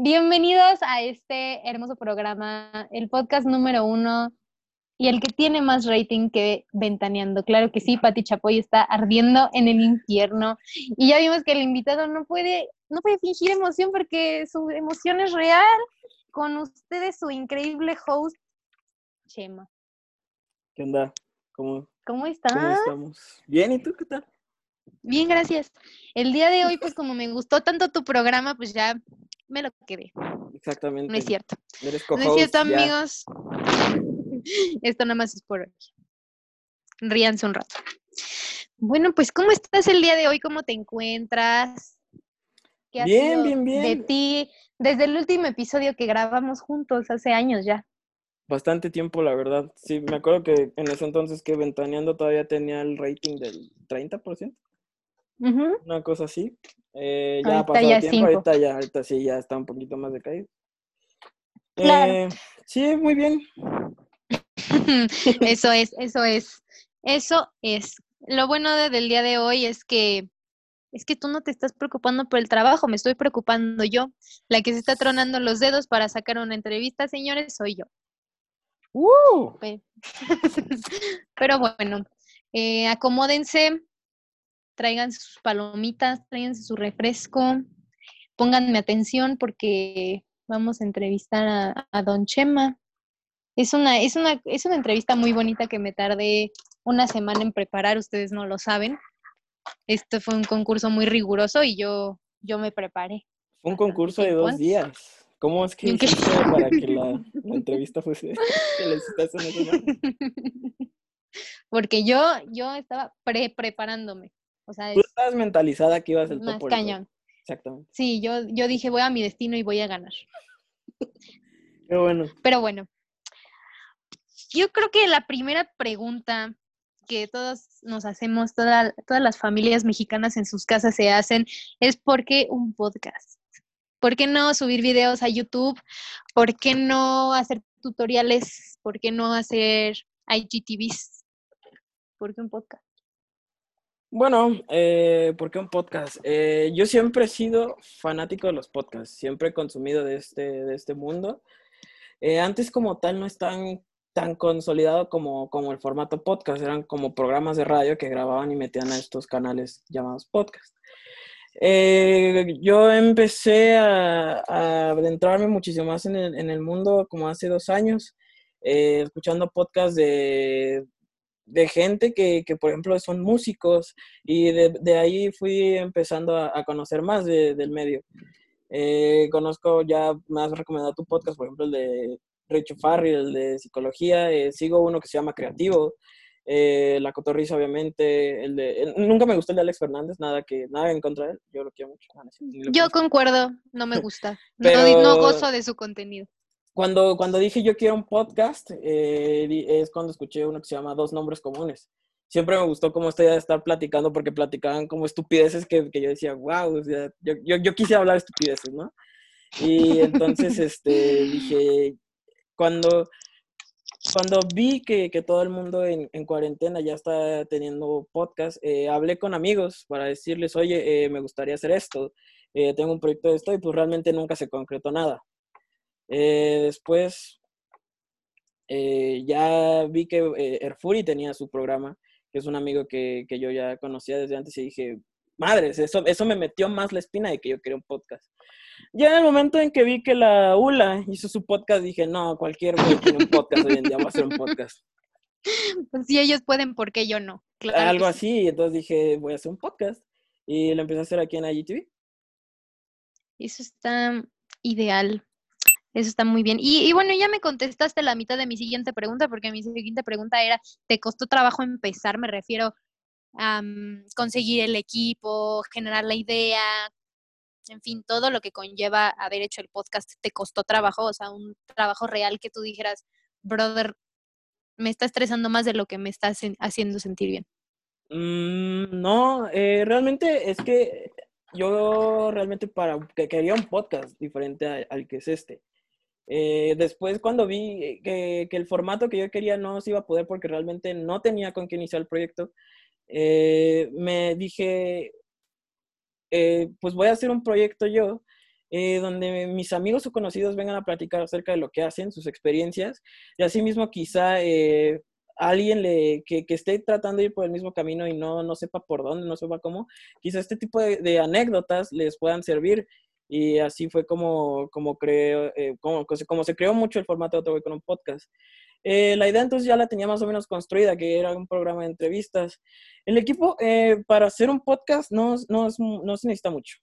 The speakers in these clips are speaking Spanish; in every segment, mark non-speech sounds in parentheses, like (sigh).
Bienvenidos a este hermoso programa, el podcast número uno y el que tiene más rating que Ventaneando. Claro que sí, Pati Chapoy está ardiendo en el infierno. Y ya vimos que el invitado no puede, no puede fingir emoción porque su emoción es real. Con ustedes, su increíble host, Chema. ¿Qué onda? ¿Cómo, ¿Cómo cómo estás? estamos? Bien, ¿y tú qué tal? Bien, gracias. El día de hoy, pues como me gustó tanto tu programa, pues ya me lo quedé. Exactamente. No es cierto. Eres No es cierto, amigos. (laughs) Esto nada más es por hoy. Ríanse un rato. Bueno, pues, ¿cómo estás el día de hoy? ¿Cómo te encuentras? ¿Qué Bien, sido bien, de bien. ti desde el último episodio que grabamos juntos hace años ya? Bastante tiempo, la verdad. Sí, me acuerdo que en ese entonces que Ventaneando todavía tenía el rating del 30%, Una cosa así. Eh, ya ha pasado ya tiempo, cinco. ahorita ya, ahorita sí, ya está un poquito más decaído. Claro. Eh, sí, muy bien. (laughs) Eso es, eso es, eso es. Lo bueno de- del día de hoy es que es que tú no te estás preocupando por el trabajo, me estoy preocupando yo. La que se está tronando los dedos para sacar una entrevista, señores, soy yo. ¡Uh! Pe- (laughs) Pero bueno, eh, acomódense, traigan sus palomitas, tráiganse su refresco, pónganme atención porque vamos a entrevistar a, a Don Chema. Es una, es, una, es una entrevista muy bonita que me tardé una semana en preparar, ustedes no lo saben. Este fue un concurso muy riguroso y yo, yo me preparé. Un concurso de dos antes. días. ¿Cómo es que para que la, (laughs) la entrevista fuese? (laughs) (laughs) Porque yo, yo estaba pre preparándome. O sea, Tú es estabas mentalizada que ibas el más top cañón. Exactamente. Sí, yo, yo dije, voy a mi destino y voy a ganar. Qué bueno. Pero bueno, yo creo que la primera pregunta que todos nos hacemos, toda- todas las familias mexicanas en sus casas se hacen, es ¿por qué un podcast? ¿Por qué no subir videos a YouTube? ¿Por qué no hacer tutoriales? ¿Por qué no hacer IGTVs? ¿Por qué un podcast? Bueno, eh, ¿por qué un podcast? Eh, yo siempre he sido fanático de los podcasts, siempre he consumido de este, de este mundo. Eh, antes como tal no es tan, tan consolidado como, como el formato podcast, eran como programas de radio que grababan y metían a estos canales llamados podcast. Eh, yo empecé a, a adentrarme muchísimo más en el, en el mundo como hace dos años, escuchando podcasts de, de gente que, que, por ejemplo, son músicos y de, de ahí fui empezando a, a conocer más de, del medio. Eh, conozco ya, me has recomendado tu podcast, por ejemplo, el de Richo Farrell, el de psicología, eh, sigo uno que se llama Creativo, eh, La Cotorriza, obviamente, el de, el- nunca me gustó el de Alex Fernández, nada que, nada en contra de él, yo lo quiero mucho. Ah, no, sí, ni lo Yo concuerdo, no me gusta. (laughs) No, no gozo de su contenido. Cuando, cuando dije yo quiero un podcast, eh, es cuando escuché uno que se llama Dos Nombres Comunes. Siempre me gustó como esta idea de estar platicando porque platicaban como estupideces que, que yo decía, wow, yo, yo, yo quisiera hablar estupideces, ¿no? Y entonces (laughs) este, dije, cuando, cuando vi que, que todo el mundo en, en cuarentena ya está teniendo podcast, eh, hablé con amigos para decirles, oye, eh, me gustaría hacer esto, eh, tengo un proyecto de esto y pues realmente nunca se concretó nada. Eh, después eh, ya vi que eh, Erfuri tenía su programa, que es un amigo que, que yo ya conocía desde antes y dije, madres, eso, eso me metió más la espina de que yo quería un podcast. Ya en el momento en que vi que la ULA hizo su podcast, dije, no, cualquier güey tiene un podcast hoy en día, va a hacer un podcast. Pues si ellos pueden, ¿por qué yo no? Claro Algo sí. así, y entonces dije, voy a hacer un podcast. Y lo empecé a hacer aquí en IGTV. Eso está ideal. Eso está muy bien. Y, y bueno, ya me contestaste la mitad de mi siguiente pregunta, porque mi siguiente pregunta era, ¿te costó trabajo empezar? Me refiero a mm, conseguir el equipo, generar la idea, en fin, todo lo que conlleva haber hecho el podcast, ¿te costó trabajo? O sea, un trabajo real que tú dijeras, brother, me está estresando más de lo que me está haciendo sentir bien. Mm, no, eh, realmente es que yo realmente para que quería un podcast diferente al que es este. Eh, después cuando vi que, el formato que yo quería no se iba a poder porque realmente no tenía con qué iniciar el proyecto, eh, me dije, eh, pues voy a hacer un proyecto yo donde mis amigos o conocidos vengan a platicar acerca de lo que hacen, sus experiencias, y asimismo quizá alguien que, esté tratando de ir por el mismo camino y no, no sepa por dónde, no sepa cómo, quizá este tipo de, anécdotas les puedan servir. Y así fue como, como, creo, eh, como, como, se creó mucho el formato de Otro con un podcast. Eh, la idea entonces ya la tenía más o menos construida, que era un programa de entrevistas. El equipo eh, para hacer un podcast no, no, no se necesita mucho.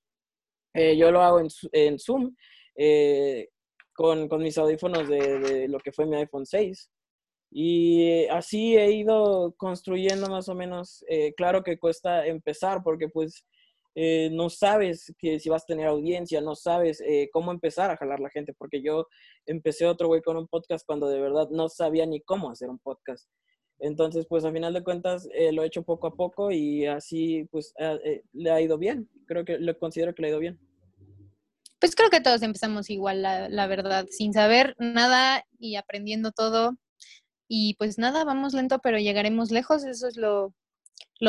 yo lo hago en, en Zoom con, con, mis audífonos de, de, lo que fue mi iPhone 6. Y así he ido construyendo más o menos, eh, claro que cuesta empezar porque pues eh, no sabes que si vas a tener audiencia, no sabes eh, cómo empezar a jalar la gente, porque yo empecé otro güey con un podcast cuando de verdad no sabía ni cómo hacer un podcast. Entonces, pues a final de cuentas lo he hecho poco a poco y así pues le ha ido bien. Creo que lo considero que le ha ido bien. Pues creo que todos empezamos igual, la, la verdad, sin saber nada y aprendiendo todo y pues nada, vamos lento, pero llegaremos lejos, eso es lo,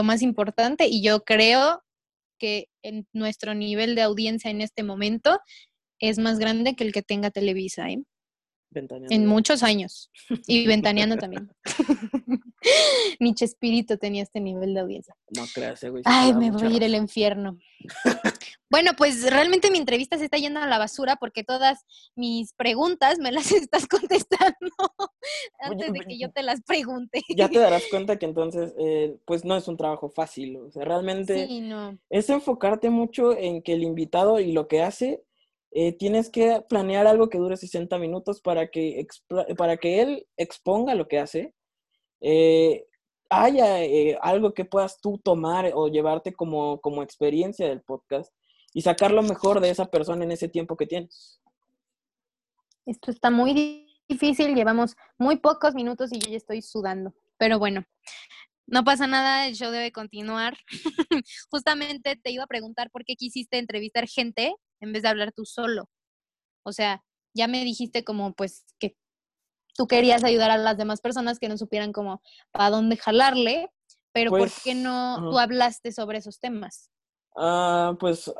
más importante. Y yo creo que en nuestro nivel de audiencia en este momento es más grande que el que tenga Televisa, ¿eh? En muchos años. Y ventaneando también. (laughs) Ni Chespirito tenía este nivel de audiencia. No creas, güey. Ay, me voy a ir al infierno. (laughs) bueno, pues realmente mi entrevista se está yendo a la basura porque todas mis preguntas me las (laughs) estás contestando antes de que yo te las pregunte. ya te darás cuenta que entonces, eh, pues no es un trabajo fácil. O sea, realmente es enfocarte mucho en que el invitado y lo que hace eh, tienes que planear algo que dure 60 minutos para que, para que él exponga lo que hace. Eh, haya eh, algo que puedas tú tomar o llevarte como, como experiencia del podcast y sacar lo mejor de esa persona en ese tiempo que tienes. Esto está muy difícil, llevamos muy pocos minutos y yo ya estoy sudando, pero bueno, no pasa nada, el show debe continuar. (laughs) Justamente te iba a preguntar por qué quisiste entrevistar gente en vez de hablar tú solo. O sea, ya me dijiste como pues que tú querías ayudar a las demás personas que no supieran como para dónde jalarle, pero ¿por qué pues, no tú hablaste sobre esos temas? Ah, pues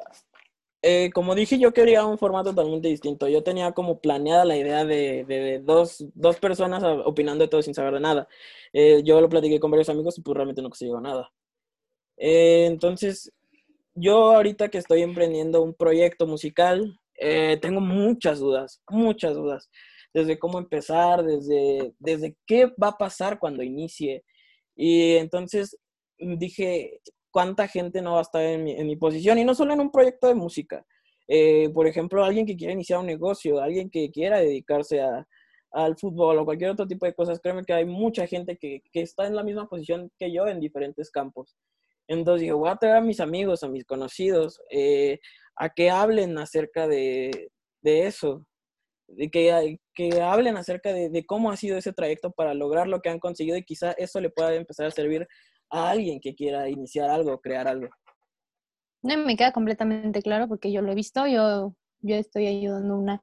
eh, como dije, yo quería un formato totalmente distinto. Yo tenía como planeada la idea de, dos, personas opinando de todo sin saber de nada. Eh, yo lo platiqué con varios amigos y pues realmente no consiguió nada. Eh, entonces, yo ahorita que estoy emprendiendo un proyecto musical, tengo muchas dudas, muchas dudas. Desde cómo empezar, desde, desde qué va a pasar cuando inicie. Y entonces dije, cuánta gente no va a estar en mi, posición y no solo en un proyecto de música. Eh, por ejemplo, alguien que quiera iniciar un negocio, alguien que quiera dedicarse a, al fútbol o cualquier otro tipo de cosas, créeme que hay mucha gente que, que, está en la misma posición que yo en diferentes campos. Entonces dije, voy a traer a mis amigos, a mis conocidos, eh, a que hablen acerca de, de eso, de que, que hablen acerca de, de, cómo ha sido ese trayecto para lograr lo que han conseguido y quizá eso le pueda empezar a servir a alguien que quiera iniciar algo, crear algo. No, me queda completamente claro porque yo lo he visto, yo, yo estoy ayudando a una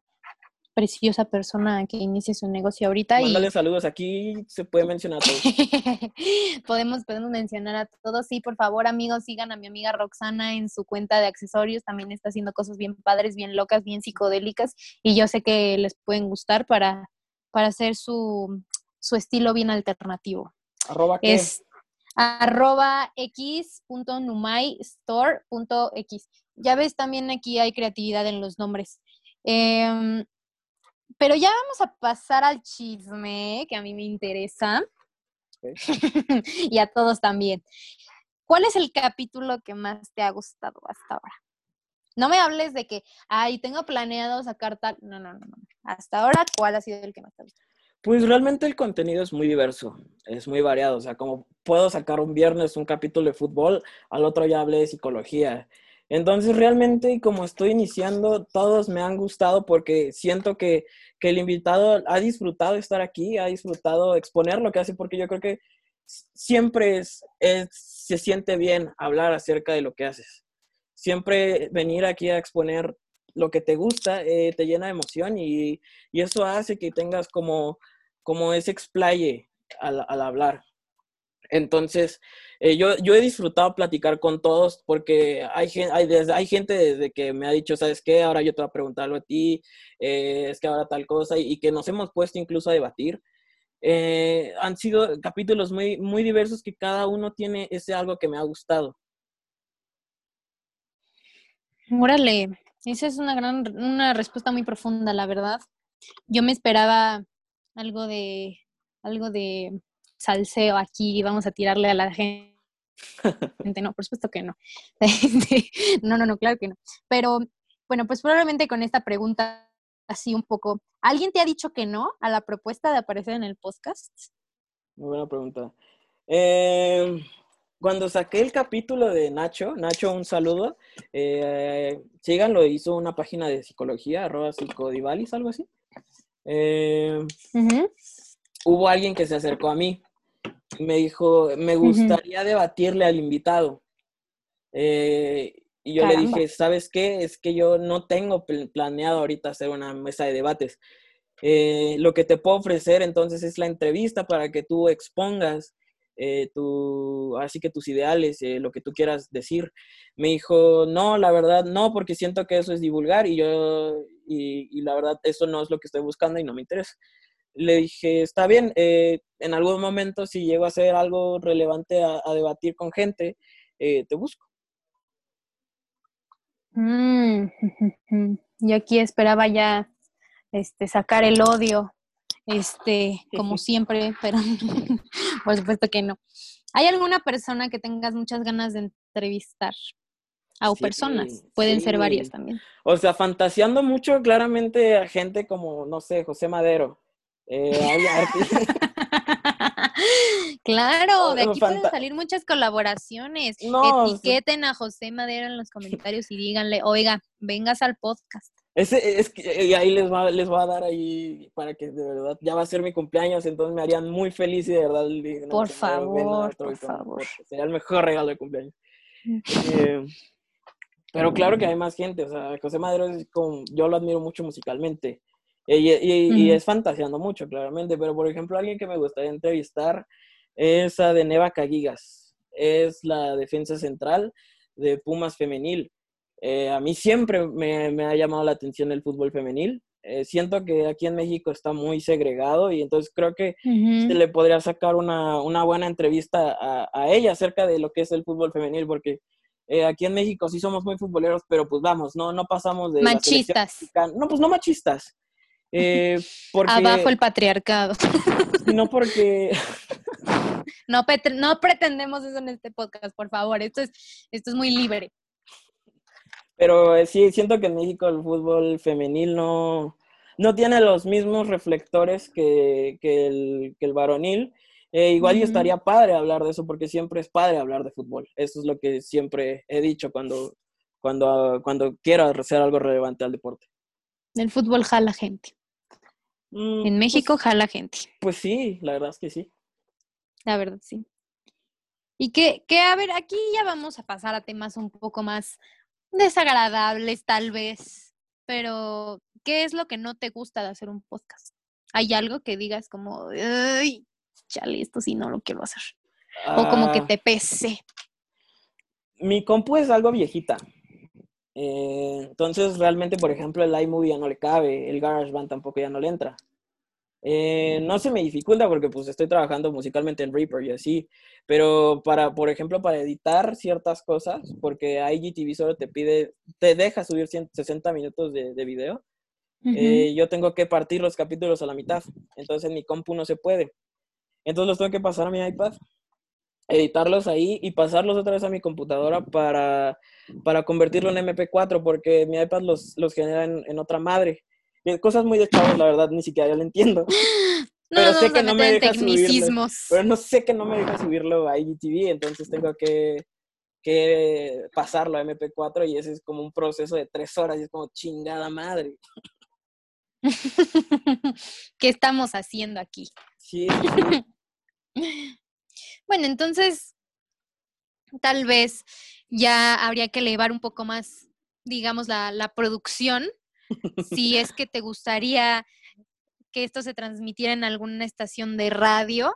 preciosa persona que inicie su negocio ahorita. Mándale saludos, aquí se puede mencionar a todos. (laughs) podemos, podemos mencionar a todos, sí, por favor amigos, sigan a mi amiga Roxana en su cuenta de accesorios, también está haciendo cosas bien padres, bien locas, bien psicodélicas y yo sé que les pueden gustar para, para hacer su, su estilo bien alternativo. ¿Arroba qué? Es, arroba x.numaistore.x. Ya ves, también aquí hay creatividad en los nombres. Em, pero ya vamos a pasar al chisme, que a mí me interesa. (laughs) y a todos también. ¿Cuál es el capítulo que más te ha gustado hasta ahora? No me hables de que, ay, tengo planeado sacar tal. No, no, no, no. Hasta ahora, ¿cuál ha sido el que más te ha gustado? Pues realmente el contenido es muy diverso, es muy variado. O sea, como puedo sacar un viernes un capítulo de fútbol, al otro ya hablé de psicología. Entonces realmente como estoy iniciando, todos me han gustado porque siento que, el invitado ha disfrutado estar aquí, ha disfrutado exponer lo que hace, porque yo creo que siempre se siente bien hablar acerca de lo que haces. Siempre venir aquí a exponer lo que te gusta eh, te llena de emoción y, y, eso hace que tengas como como ese explaye al, hablar. Entonces, eh, yo, yo he disfrutado platicar con todos porque hay, hay, hay gente desde que me ha dicho, ¿sabes qué? Ahora yo te voy a preguntarlo a ti, eh, es que ahora tal cosa, y, que nos hemos puesto incluso a debatir. Eh, han sido capítulos muy, muy diversos que cada uno tiene ese algo que me ha gustado. Órale, esa es una gran, una respuesta muy profunda, la verdad. Yo me esperaba algo de, algo de salseo aquí, vamos a tirarle a la gente. No, por supuesto que no. (laughs) No, no, no, claro que no. Pero bueno, pues probablemente con esta pregunta así un poco, ¿alguien te ha dicho que no a la propuesta de aparecer en el podcast? Muy buena pregunta. Eh, cuando saqué el capítulo de Nacho, Nacho, un saludo. Eh, síganlo, hizo una página de psicología, arroba psicodivalis, algo así. Eh, hubo alguien que se acercó a mí. Me dijo, me gustaría debatirle al invitado. Eh, y yo le dije, ¿sabes qué? Es que yo no tengo planeado ahorita hacer una mesa de debates. Eh, lo que te puedo ofrecer entonces es la entrevista para que tú expongas eh, tu, así que tus ideales, eh, lo que tú quieras decir. Me dijo, no, la verdad no, porque siento que eso es divulgar y yo, y, la verdad eso no es lo que estoy buscando y no me interesa. Le dije, está bien, eh, en algún momento si llego a hacer algo relevante a, debatir con gente, te busco. Mm, (laughs) yo aquí esperaba ya este, sacar el odio este, (laughs) como siempre, pero (laughs) por supuesto que no. ¿Hay alguna persona que tengas muchas ganas de entrevistar? O personas, pueden ser varias también. O sea, fantaseando mucho claramente a gente como, no sé, José Madero. Eh, (laughs) claro, de aquí pueden salir muchas colaboraciones. Etiqueten a José Madero en los comentarios y díganle, oiga, vengas al podcast. Ese, es que y ahí les va, les va a dar ahí para que de verdad ya va a ser mi cumpleaños, entonces me harían muy feliz y de verdad. por favor, por favor. Sería el mejor regalo de cumpleaños. (laughs) Eh, pero claro que hay más gente, o sea, José Madero es como, yo lo admiro mucho musicalmente y, y, es fantaseando mucho, claramente, pero por ejemplo, alguien que me gustaría entrevistar es a de Neva Caguigas, es la defensa central de Pumas Femenil. Eh, a mí siempre me, ha llamado la atención el fútbol femenil. Eh, siento que aquí en México está muy segregado y entonces creo que se le podría sacar una, buena entrevista a, ella acerca de lo que es el fútbol femenil, porque eh, aquí en México sí somos muy futboleros, pero pues vamos, no, no pasamos de... Machistas. No, pues no machistas. Abajo el patriarcado. (laughs) No porque... (laughs) No, no pretendemos eso en este podcast, por favor. Esto es, esto es muy libre. Pero eh, sí, siento que en México el fútbol femenil no, no tiene los mismos reflectores que, el, que el, varonil. Eh, igual y estaría padre hablar de eso porque siempre es padre hablar de fútbol. Eso es lo que siempre he dicho cuando, cuando, cuando quiero hacer algo relevante al deporte. El fútbol jala gente. Mm, en México pues jala gente. Pues sí, la verdad es que sí. La verdad, sí. Y que, que, a ver, aquí ya vamos a pasar a temas un poco más desagradables tal vez, pero ¿qué es lo que no te gusta de hacer un podcast? ¿Hay algo que digas como, ay, chale, esto sí no lo quiero hacer? o como que ah. te pese. Mi compu es algo viejita. Eh, entonces, realmente, por ejemplo, el iMovie ya no le cabe, el GarageBand tampoco ya no le entra. Eh, no se me dificulta porque pues estoy trabajando musicalmente en Reaper y así, pero para, por ejemplo, para editar ciertas cosas, porque IGTV solo te pide, te deja subir 60 minutos de, de video, eh, yo tengo que partir los capítulos a la mitad, entonces mi compu no se puede. Entonces los tengo que pasar a mi iPad, editarlos ahí y pasarlos otra vez a mi computadora para, para convertirlo en MP4, porque mi iPad los, los genera en, en otra madre. Cosas muy de chavos, la verdad, ni siquiera yo lo entiendo. (laughs) pero sé que no me deja subirlo. Pero no sé que no me deja subirlo a IGTV, entonces tengo que, que pasarlo a MP4 y ese es como un proceso de tres horas y es como chingada madre. (laughs) ¿Qué estamos haciendo aquí? Sí. (laughs) bueno, entonces tal vez ya habría que elevar un poco más, digamos, la, producción si es que te gustaría que esto se transmitiera en alguna estación de radio,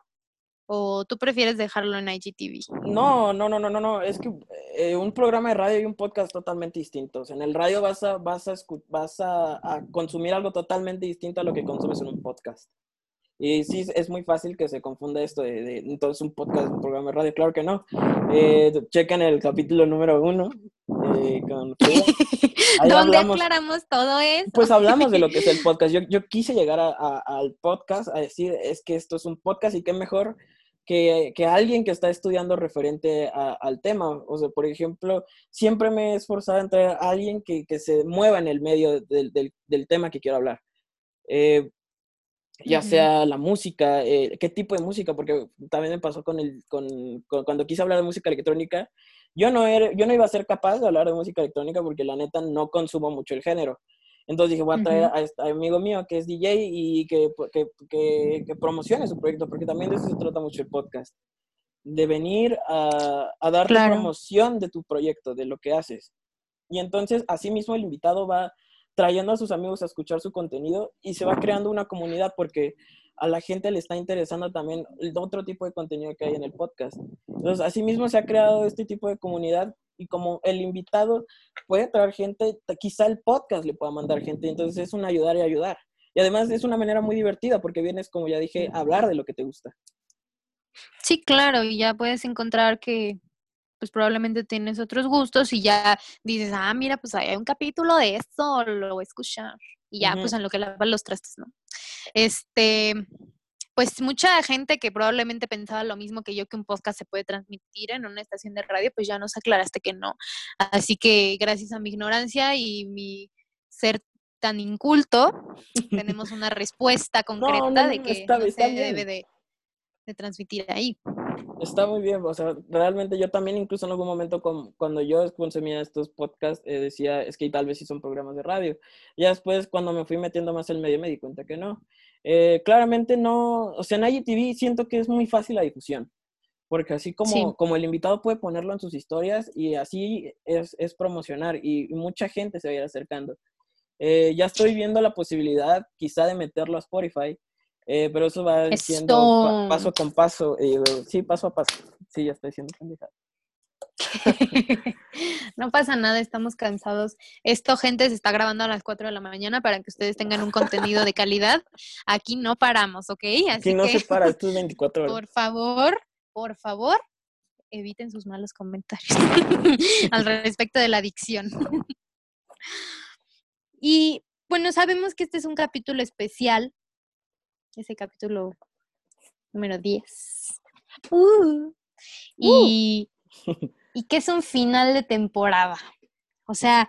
¿O tú prefieres dejarlo en IGTV? No, no, no, no, no, no. Es que eh, un programa de radio y un podcast totalmente distintos. En el radio vas a, vas a, vas a, consumir algo totalmente distinto a lo que consumes en un podcast. Y sí, es muy fácil que se confunda esto de, entonces un podcast, un programa de radio. Claro que no. Eh, chequen el capítulo número uno eh, con (laughs) ¿Dónde aclaramos todo eso? Pues hablamos de lo que es el (laughs) podcast. Yo, yo quise llegar al podcast a decir, es que esto es un podcast y qué mejor que, que alguien que está estudiando referente al tema. O sea, por ejemplo, siempre me he esforzado en traer a alguien que, que se mueva en el medio del, del, del tema que quiero hablar. Eh, ya sea la música, eh, qué tipo de música, porque también me pasó con el, con, cuando quise hablar de música electrónica, yo no, era, yo no iba a ser capaz de hablar de música electrónica porque la neta no consumo mucho el género. Entonces dije, voy a traer a este amigo mío que es DJ y que, que, que, promocione su proyecto, porque también de eso se trata mucho el podcast. De venir a, a darte promoción de tu proyecto, de lo que haces. Y entonces, así mismo el invitado va trayendo a sus amigos a escuchar su contenido y se va creando una comunidad porque a la gente le está interesando también el otro tipo de contenido que hay en el podcast. Entonces, así mismo se ha creado este tipo de comunidad y como el invitado puede traer gente, quizá el podcast le pueda mandar gente, entonces es un ayudar y ayudar. Y además es una manera muy divertida porque vienes, como ya dije, a hablar de lo que te gusta. Sí, claro, y ya puedes encontrar que pues probablemente tienes otros gustos y ya dices, ah, mira, pues hay un capítulo de eso, lo voy a escuchar. Y ya, pues en lo que lavan los trastes, ¿no? Este, pues mucha gente que probablemente pensaba lo mismo que yo que un podcast se puede transmitir en una estación de radio, pues ya nos aclaraste que no. Así que gracias a mi ignorancia y mi ser tan inculto, (laughs) tenemos una respuesta concreta de que no se debe de, transmitir ahí. Está muy bien, o sea, realmente yo también incluso en algún momento cuando yo consumía estos podcasts eh, decía, es que tal vez sí son programas de radio. Ya después cuando me fui metiendo más el medio me di cuenta que no. Eh, claramente no, o sea, en IGTV siento que es muy fácil la difusión, porque así como, como el invitado puede ponerlo en sus historias y así es, es promocionar y, mucha gente se va a ir acercando. Eh, ya estoy viendo la posibilidad quizá de meterlo a Spotify, eh, pero eso va siendo paso con paso, sí, paso a paso, sí, ya estoy siendo pendejada. (laughs) no pasa nada, estamos cansados. Esto, gente, se está grabando a las 4 de la mañana para que ustedes tengan un contenido de calidad. Aquí no paramos, ¿ok? Así Aquí no se para, esto es 24 horas. Por favor, por favor, eviten sus malos comentarios (laughs) al respecto de la adicción. (laughs) y bueno, sabemos que este es un capítulo especial, ese capítulo número 10. Uh, y y que es un final de temporada. O sea,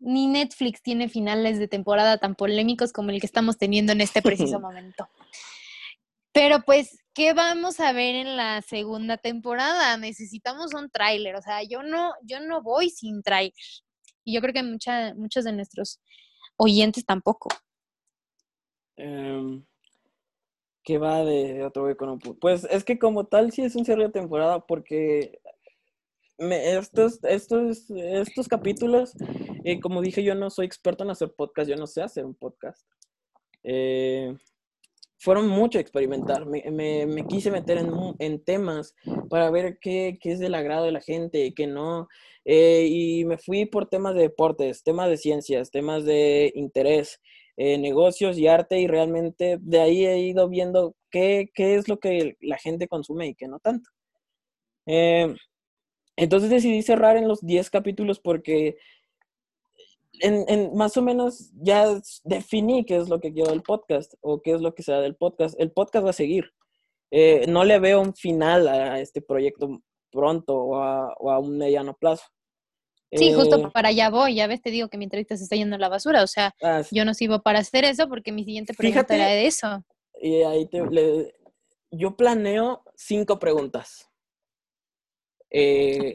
ni Netflix tiene finales de temporada tan polémicos como el que estamos teniendo en este preciso (laughs) momento. Pero pues, ¿qué vamos a ver en la segunda temporada? Necesitamos un tráiler, o sea, yo no, yo no voy sin tráiler. Y yo creo que mucha, muchos de nuestros oyentes tampoco. Em, ¿Qué va de otro económico? Pues es que como tal sí es un cierre de temporada porque estos, estos, estos capítulos, eh, como dije, yo no soy experto en hacer podcast, yo no sé hacer un podcast. Eh, fueron mucho experimentar, me, me, quise meter en, en, temas para ver qué, qué, es del agrado de la gente, qué no, eh, y me fui por temas de deportes, temas de ciencias, temas de interés, negocios y arte, y realmente de ahí he ido viendo qué, qué, es lo que la gente consume y qué no tanto. Entonces decidí cerrar en los 10 capítulos porque en, más o menos ya definí qué es lo que quiero del podcast o qué es lo que sea del podcast. El podcast va a seguir. Eh, no le veo un final a este proyecto pronto o a, un mediano plazo. Sí, justo eh, para allá voy. Ya ves, te digo que mi entrevista se está yendo a la basura. O sea, ah, yo no sirvo para hacer eso porque mi siguiente pregunta era de eso. Y ahí te, yo planeo cinco preguntas. Eh,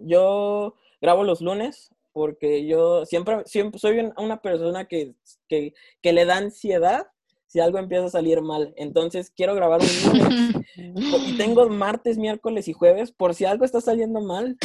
yo grabo los lunes porque yo siempre, siempre soy una persona que, que, que, le da ansiedad si algo empieza a salir mal. Entonces quiero grabar un (laughs) y tengo martes, miércoles y jueves por si algo está saliendo mal,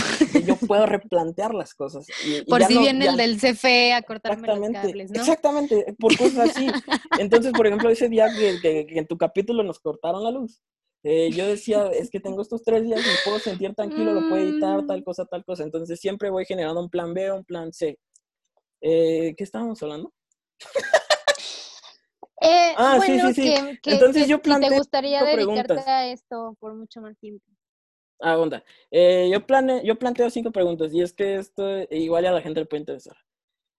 yo puedo replantear las cosas. por si viene el del CFE a cortarme los cables, ¿no? Exactamente, por cosas así. (laughs) Entonces, por ejemplo, ese día que, que, en tu capítulo nos cortaron la luz, Eh, yo decía, es que tengo estos tres días, me puedo sentir tranquilo, lo puedo editar, tal Mm. cosa, tal cosa. Entonces siempre voy generando un plan B, un plan C. Eh, ¿Qué estábamos hablando? Eh, Ah, sí, bueno, sí, sí. que, que- Entonces que yo si planteé te gustaría dedicarte preguntas. a esto por mucho más tiempo. Ah, onda. Eh, yo, plane, yo planteo cinco preguntas y es que esto igual a la gente le puede interesar.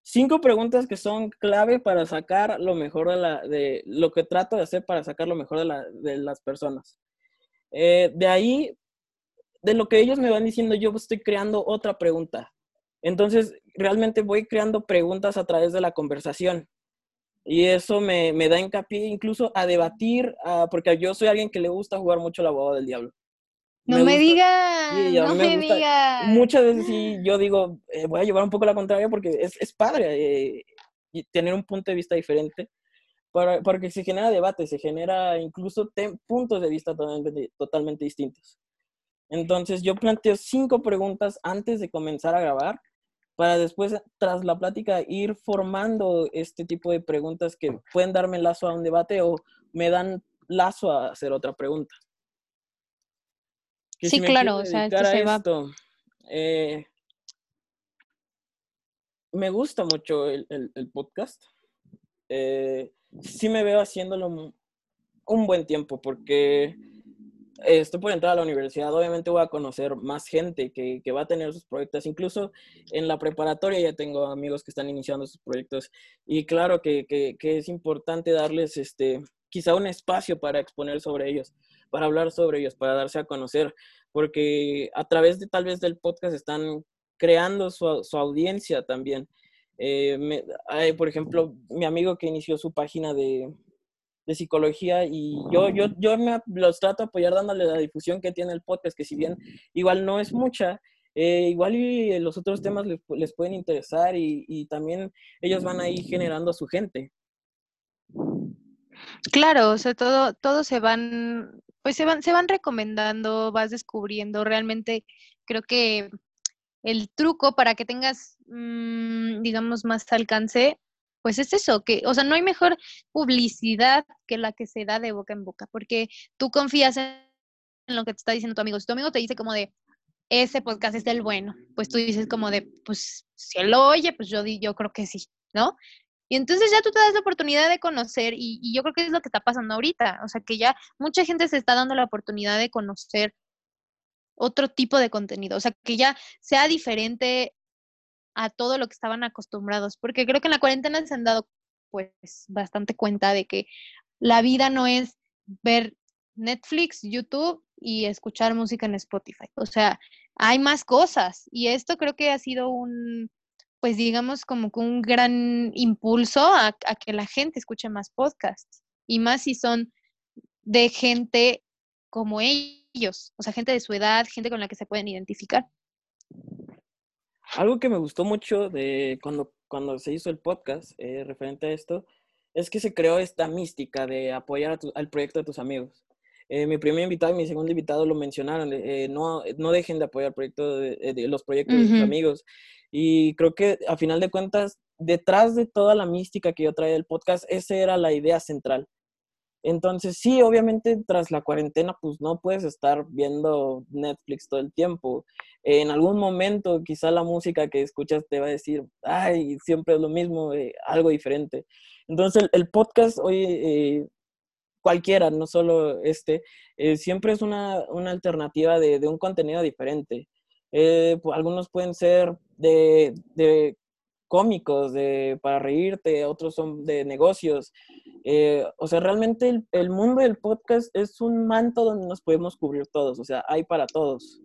Cinco preguntas que son clave para sacar lo mejor de, la, de lo que trato de hacer para sacar lo mejor de, la, de las personas. Eh, de ahí, de lo que ellos me van diciendo, yo estoy creando otra pregunta. Entonces, realmente voy creando preguntas a través de la conversación. Y eso me, me da hincapié incluso a debatir, a- porque yo soy alguien que le gusta jugar mucho la abogado del diablo. No me, gusta- digas, Sí, no me me, digas. Muchas veces sí, yo digo, eh, voy a llevar un poco la contraria porque es, es padre eh, y tener un punto de vista diferente, para, porque se genera debate, se genera incluso tem- puntos de vista totalmente, totalmente distintos. Entonces yo planteo cinco preguntas antes de comenzar a grabar para después, tras la plática, ir formando este tipo de preguntas que pueden darme lazo a un debate o me dan lazo a hacer otra pregunta. Que Sí, claro, o sea, esto se va- eh, me gusta mucho el, el- el podcast. Eh, sí me veo haciéndolo un- buen tiempo porque estoy por entrar a la universidad. Obviamente voy a conocer más gente que, que va a tener sus proyectos. Incluso en la preparatoria ya tengo amigos que están iniciando sus proyectos. Y claro que, que- es importante darles este, quizá un espacio para exponer sobre ellos, para hablar sobre ellos, para darse a conocer. Porque a través de tal vez del podcast están creando su, su audiencia también. Eh, hay, por ejemplo, mi amigo que inició su página de, de psicología y yo, yo, yo me, los trato de apoyar dándole la difusión que tiene el podcast, que si bien igual no es mucha, eh, igual y los otros temas les, les pueden interesar y, y también ellos van ahí generando a su gente. Claro, o sea, todo, todo se van, pues se van, se van recomendando, vas descubriendo. Realmente creo que el truco para que tengas, mm, digamos, más alcance, pues es eso, que, o sea, no hay mejor publicidad que la que se da de boca en boca, porque tú confías en lo que te está diciendo tu amigo. Si tu amigo te dice como de, ese podcast es el bueno, pues tú dices como de, pues si él lo oye, pues yo, yo creo que sí, ¿no? Y entonces ya tú te das la oportunidad de conocer y, y yo creo que es lo que está pasando ahorita, o sea que ya mucha gente se está dando la oportunidad de conocer otro tipo de contenido, o sea que ya sea diferente a todo lo que estaban acostumbrados, porque creo que en la cuarentena se han dado pues bastante cuenta de que la vida no es ver Netflix, YouTube y escuchar música en Spotify, o sea, hay más cosas y esto creo que ha sido un, pues digamos como que un gran impulso a, a que la gente escuche más podcasts y más si son de gente como ellos, o sea, gente de su edad, gente con la que se pueden identificar. Algo que me gustó mucho de cuando, cuando se hizo el podcast eh, referente a esto es que se creó esta mística de apoyar a tu- al proyecto de tus amigos. Eh, mi primer invitado y mi segundo invitado lo mencionaron, eh, no, no dejen de apoyar el proyecto de, de los proyectos de sus amigos. Y creo que a final de cuentas, detrás de toda la mística que yo traía del podcast, esa era la idea central. Entonces, sí, obviamente tras la cuarentena, pues no puedes estar viendo Netflix todo el tiempo. En algún momento, quizá la música que escuchas te va a decir, ay, siempre es lo mismo, eh, algo diferente. Entonces, el, podcast hoy, eh, cualquiera, no solo este, eh, siempre es una, una alternativa de, de un contenido diferente. Eh, pu- algunos pueden ser de, de cómicos, de, para reírte, otros son de negocios. Eh, o sea, realmente el, mundo del podcast es un manto donde nos podemos cubrir todos, o sea, hay para todos.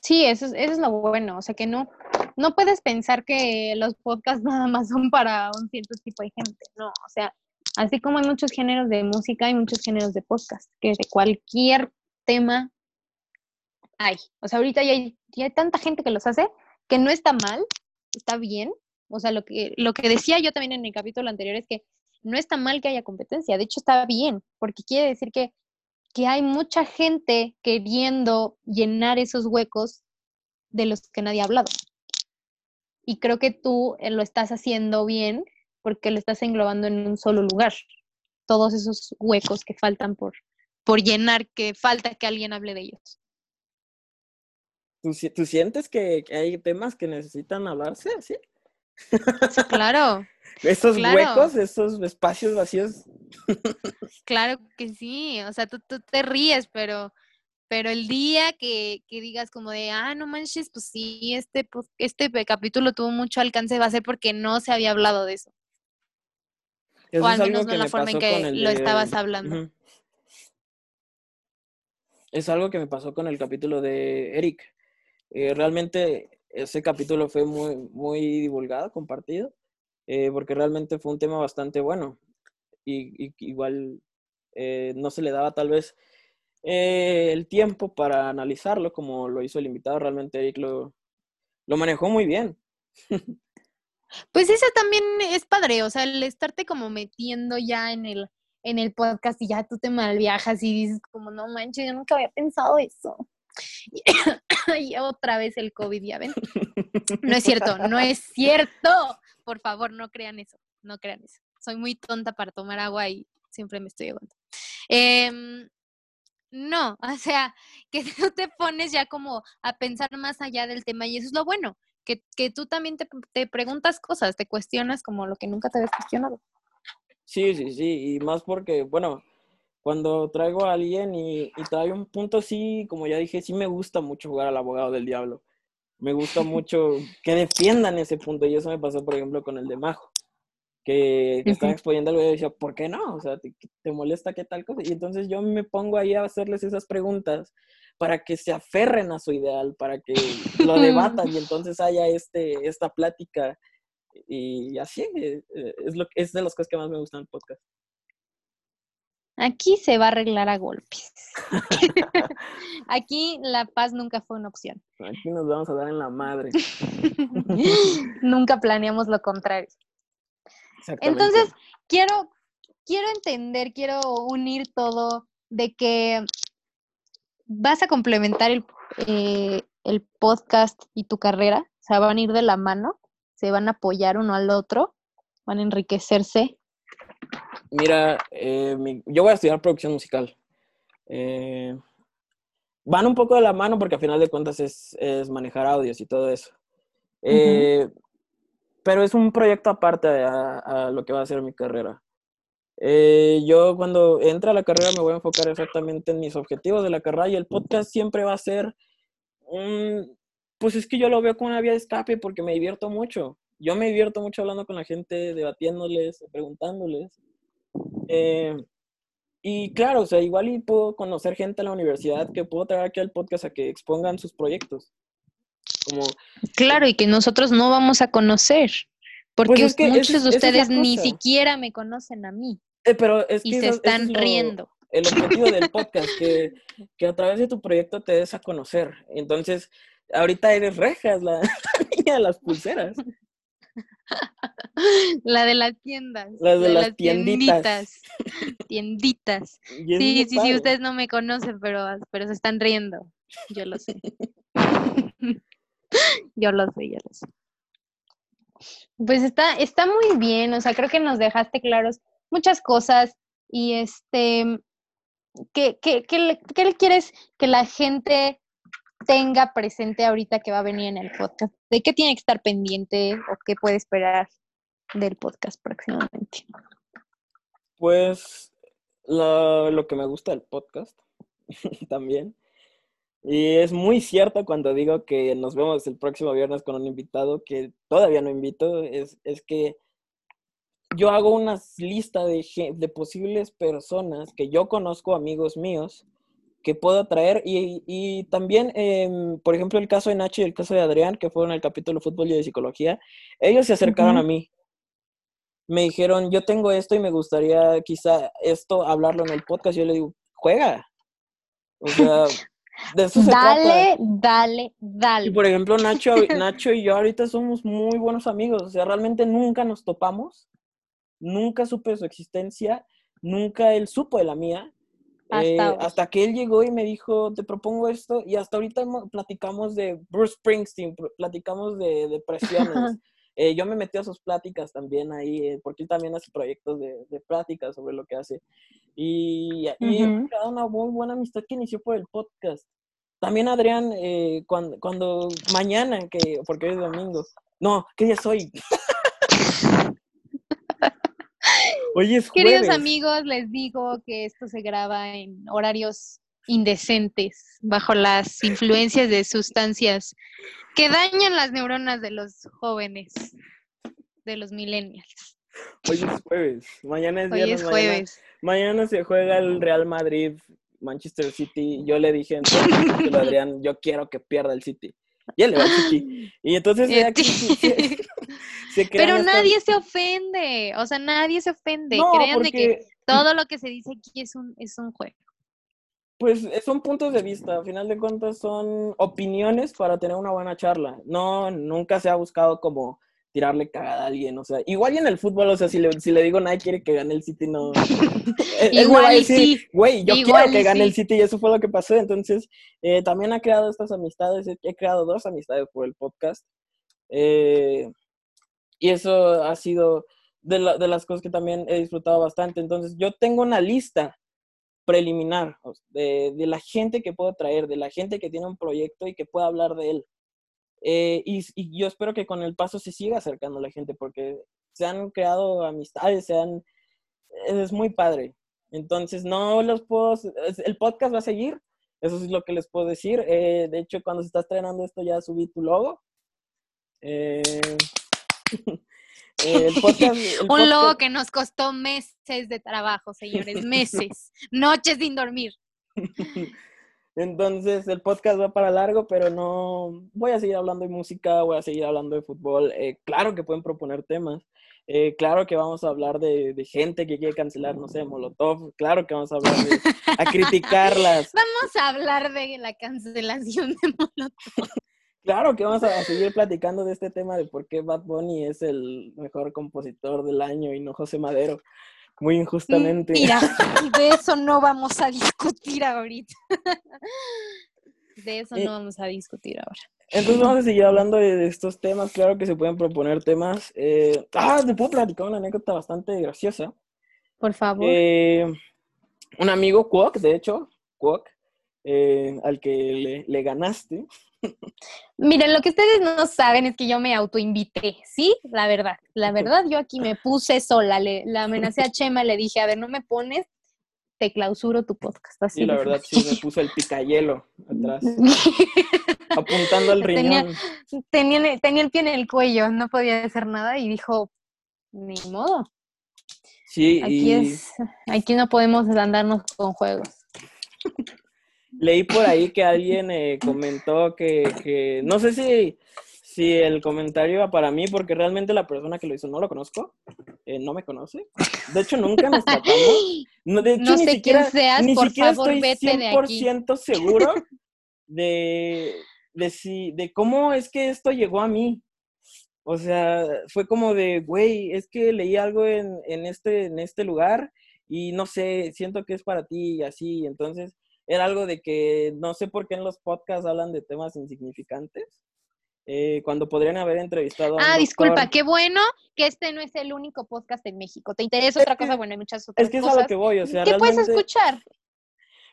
Sí, eso es, eso es lo bueno, o sea que no, no puedes pensar que los podcasts (laughs) nada más son para un cierto tipo de gente, no, o sea, así como hay muchos géneros de música, hay muchos géneros de podcast, que de cualquier tema hay. O sea, ahorita ya hay, ya hay tanta gente que los hace que no está mal, está bien. O sea, lo que, lo que decía yo también en el capítulo anterior es que no está mal que haya competencia, de hecho está bien, porque quiere decir que, que hay mucha gente queriendo llenar esos huecos de los que nadie ha hablado. Y creo que tú eh, lo estás haciendo bien porque lo estás englobando en un solo lugar, todos esos huecos que faltan por, por llenar que falta que alguien hable de ellos. ¿Tú, tú sientes que, hay temas que necesitan hablarse así? claro. (laughs) Esos huecos, esos espacios vacíos. (laughs) claro que sí, o sea, tú, tú te ríes, pero pero el día que, que, digas como de, ah, no manches, pues sí, este, este capítulo tuvo mucho alcance, va a ser porque no se había hablado de eso. o al menos no en la forma en que lo estabas hablando. Es algo que me pasó con el capítulo de Eric. Eh, realmente ese capítulo fue muy, muy divulgado, compartido, eh, porque realmente fue un tema bastante bueno. Y, igual eh, no se le daba tal vez el tiempo para analizarlo, como lo hizo el invitado, realmente Eric lo, lo manejó muy bien. Pues eso también es padre, o sea, el estarte como metiendo ya en el, en el podcast y ya tú te malviajas y dices como, no manches, yo nunca había pensado eso. (laughs) otra vez el COVID, ya ven. (laughs) No es cierto, no es cierto. Por favor, no crean eso, no crean eso. Soy muy tonta para tomar agua y siempre me estoy llevando. Eh, no, (laughs) o sea, que tú te pones ya como a pensar más allá del tema y eso es lo bueno, que, que tú también te, te, preguntas cosas, te cuestionas como lo que nunca te habías cuestionado. Sí, sí, sí, y más porque, bueno, cuando traigo a alguien y, y trae un punto sí, como ya dije, sí me gusta mucho jugar al abogado del diablo. Me gusta (laughs) mucho que defiendan ese punto y eso me pasó, por ejemplo, con el de Majo que, están exponiendo algo y yo decía, ¿por qué no? O sea, ¿te, molesta qué tal cosa? Y entonces yo me pongo ahí a hacerles esas preguntas para que se aferren a su ideal, para que lo debatan y (laughs) entonces haya este, esta plática. Y así, eh, es, lo, es de las cosas que más me gustan del podcast. Aquí se va a arreglar a golpes. (laughs) Aquí la paz nunca fue una opción. Aquí nos vamos a dar en la madre. (laughs) nunca planeamos lo contrario. Entonces, quiero, quiero entender, quiero unir todo de que vas a complementar el, eh, el podcast y tu carrera, o sea, van a ir de la mano, se van a apoyar uno al otro, van a enriquecerse. Mira, eh, yo voy a estudiar producción musical. Eh, van un poco de la mano porque al final de cuentas es, manejar audios y todo eso. Pero es un proyecto aparte a, lo que va a ser mi carrera. Eh, yo cuando entre a la carrera me voy a enfocar exactamente en mis objetivos de la carrera y el podcast siempre va a ser un... Pues es que yo lo veo como una vía de escape porque me divierto mucho. Yo me divierto mucho hablando con la gente, debatiéndoles, preguntándoles. Eh, y claro, o sea, igual y puedo conocer gente en la universidad que puedo traer aquí al podcast a que expongan sus proyectos. Claro, y que nosotros no vamos a conocer, porque pues muchos de ustedes ni siquiera me conocen a mí. Eh, pero y se están riendo. El objetivo del (laughs) podcast, que, que, a través de tu proyecto te des a conocer. Entonces, ahorita eres rejas, la, (laughs) niña de las pulseras. (laughs) La de las tiendas. La de, las, tienditas. Tienditas. (laughs) (laughs) Sí, sí, sí, ustedes no me conocen, pero, pero se están riendo. Yo lo sé. yo lo sé, yo lo sé. Pues está, está muy bien, o sea, creo que nos dejaste claros muchas cosas y este, ¿qué, qué, qué, qué quieres que la gente tenga presente ahorita que va a venir en el podcast? ¿De qué tiene que estar pendiente o qué puede esperar del podcast próximamente? Pues lo, que me gusta del podcast (laughs) también y es muy cierto cuando digo que nos vemos el próximo viernes con un invitado que todavía no invito, es, es que yo hago una lista de, posibles personas que yo conozco, amigos míos, que puedo traer. Y, y también, em, por ejemplo, el caso de Nacho y el caso de Adrián, que fueron el capítulo Fútbol y de Psicología, ellos se acercaron a mí. Me dijeron, yo tengo esto y me gustaría quizá esto hablarlo en el podcast. Yo le digo, juega. O sea, (laughs) dale, dale, dale. Y por ejemplo, Nacho, (laughs) Nacho y yo ahorita somos muy buenos amigos. O sea, realmente nunca nos topamos. Nunca supe de su existencia. Nunca él supo de la mía. Hasta, eh, que él llegó y me dijo, te propongo esto. Y hasta ahorita platicamos de Bruce Springsteen, platicamos de depresiones. (laughs) Eh, yo me metí a sus pláticas también ahí, eh, porque él también hace proyectos de, de pláticas sobre lo que hace. Y, y uh una muy buena amistad que inició por el podcast. También Adrián, cuando, cuando mañana, que, porque hoy es domingo, no, ¿qué día soy? (laughs) Hoy es jueves. Queridos amigos, les digo que esto se graba en horarios indecentes, bajo las influencias de sustancias que dañan las neuronas de los jóvenes, de los millennials. Hoy es jueves, mañana es Hoy es jueves. Mañana, se juega el Real Madrid, Manchester City. Yo le dije entonces, (laughs) Adrián, yo quiero que pierda el City. Y él le va al City. (laughs) Y entonces (laughs) Pero nadie se ofende, o sea, nadie se ofende. Crean de que todo lo que se dice aquí es un, es un juego. Pues son puntos de vista, al final de cuentas son opiniones para tener una buena charla. No, nunca se ha buscado como tirarle cagada a alguien, o sea, igual y en el fútbol, o sea, si le, si le digo nadie quiere que gane el City, no. (laughs) igual y sí. Güey, yo quiero que gane el City y eso fue lo que pasó, entonces eh, también ha creado estas amistades, he creado dos amistades por el podcast. Eh, y eso ha sido de, de las cosas que también he disfrutado bastante. Entonces, yo tengo una lista preliminar de, de, la gente que puedo traer, de la gente que tiene un proyecto y que pueda hablar de él. Eh, y, y, yo espero que con el paso se siga acercando la gente porque se han creado amistades, se han, es muy padre. Entonces, no los puedo, el podcast va a seguir, eso es lo que les puedo decir. Eh, de hecho, cuando se está estrenando esto ya subí tu logo. Eh, (laughs) (laughs) Un logo que nos costó meses de trabajo, señores, meses, noches sin dormir. (laughs) Entonces el podcast va para largo, pero no voy a seguir hablando de música, voy a seguir hablando de fútbol. Eh, claro que pueden proponer temas. Eh, claro que vamos a hablar de, gente que quiere cancelar, no sé, Molotov. Claro que vamos a hablar de a criticarlas. (laughs) Vamos a hablar de la cancelación de Molotov. (laughs) Claro que vamos a seguir platicando de este tema de por qué Bad Bunny es el mejor compositor del año y no José Madero. Muy injustamente. Mira, (laughs) de eso no vamos a discutir ahorita. De eso no vamos a discutir ahora. Entonces vamos a seguir hablando de, estos temas. Claro que se pueden proponer temas. Eh, ah, te puedo platicar una anécdota bastante graciosa. Por favor. Eh, un amigo, Kwok, de hecho, Kwok, eh, al que le, ganaste. Miren, lo que ustedes no saben es que yo me autoinvité, ¿sí? La verdad, la verdad, yo aquí me puse sola, le, la amenacé a (laughs) Chema, le dije, a ver, no me pones, te clausuro tu podcast. Así y la verdad, sí, me puse el picayelo atrás, (laughs) apuntando al riñón. Tenía, tenía, el pie en el cuello, no podía hacer nada y dijo, ni modo. Sí, aquí es, aquí no podemos andarnos con juegos. (laughs) Leí por ahí que alguien eh, comentó que, no sé si, si el comentario iba para mí, porque realmente la persona que lo hizo no lo conozco, eh, no me conoce. De hecho, nunca nos tratamos. (laughs) No, de hecho, ni sé siquiera, quién seas, ni por siquiera favor, estoy vete 100% de aquí. seguro de, de, si, de cómo es que esto llegó a mí. O sea, fue como de, güey, es que leí algo en, en, este, en este lugar y no sé, siento que es para ti y así. Entonces, era algo de que no sé por qué en los podcasts hablan de temas insignificantes. Eh, cuando podrían haber entrevistado a Ah, disculpa, qué bueno que este no es el único podcast en México. ¿Te interesa otra cosa? Bueno, hay muchas otras cosas. Es que es a lo que voy, o sea, ¿Qué puedes escuchar?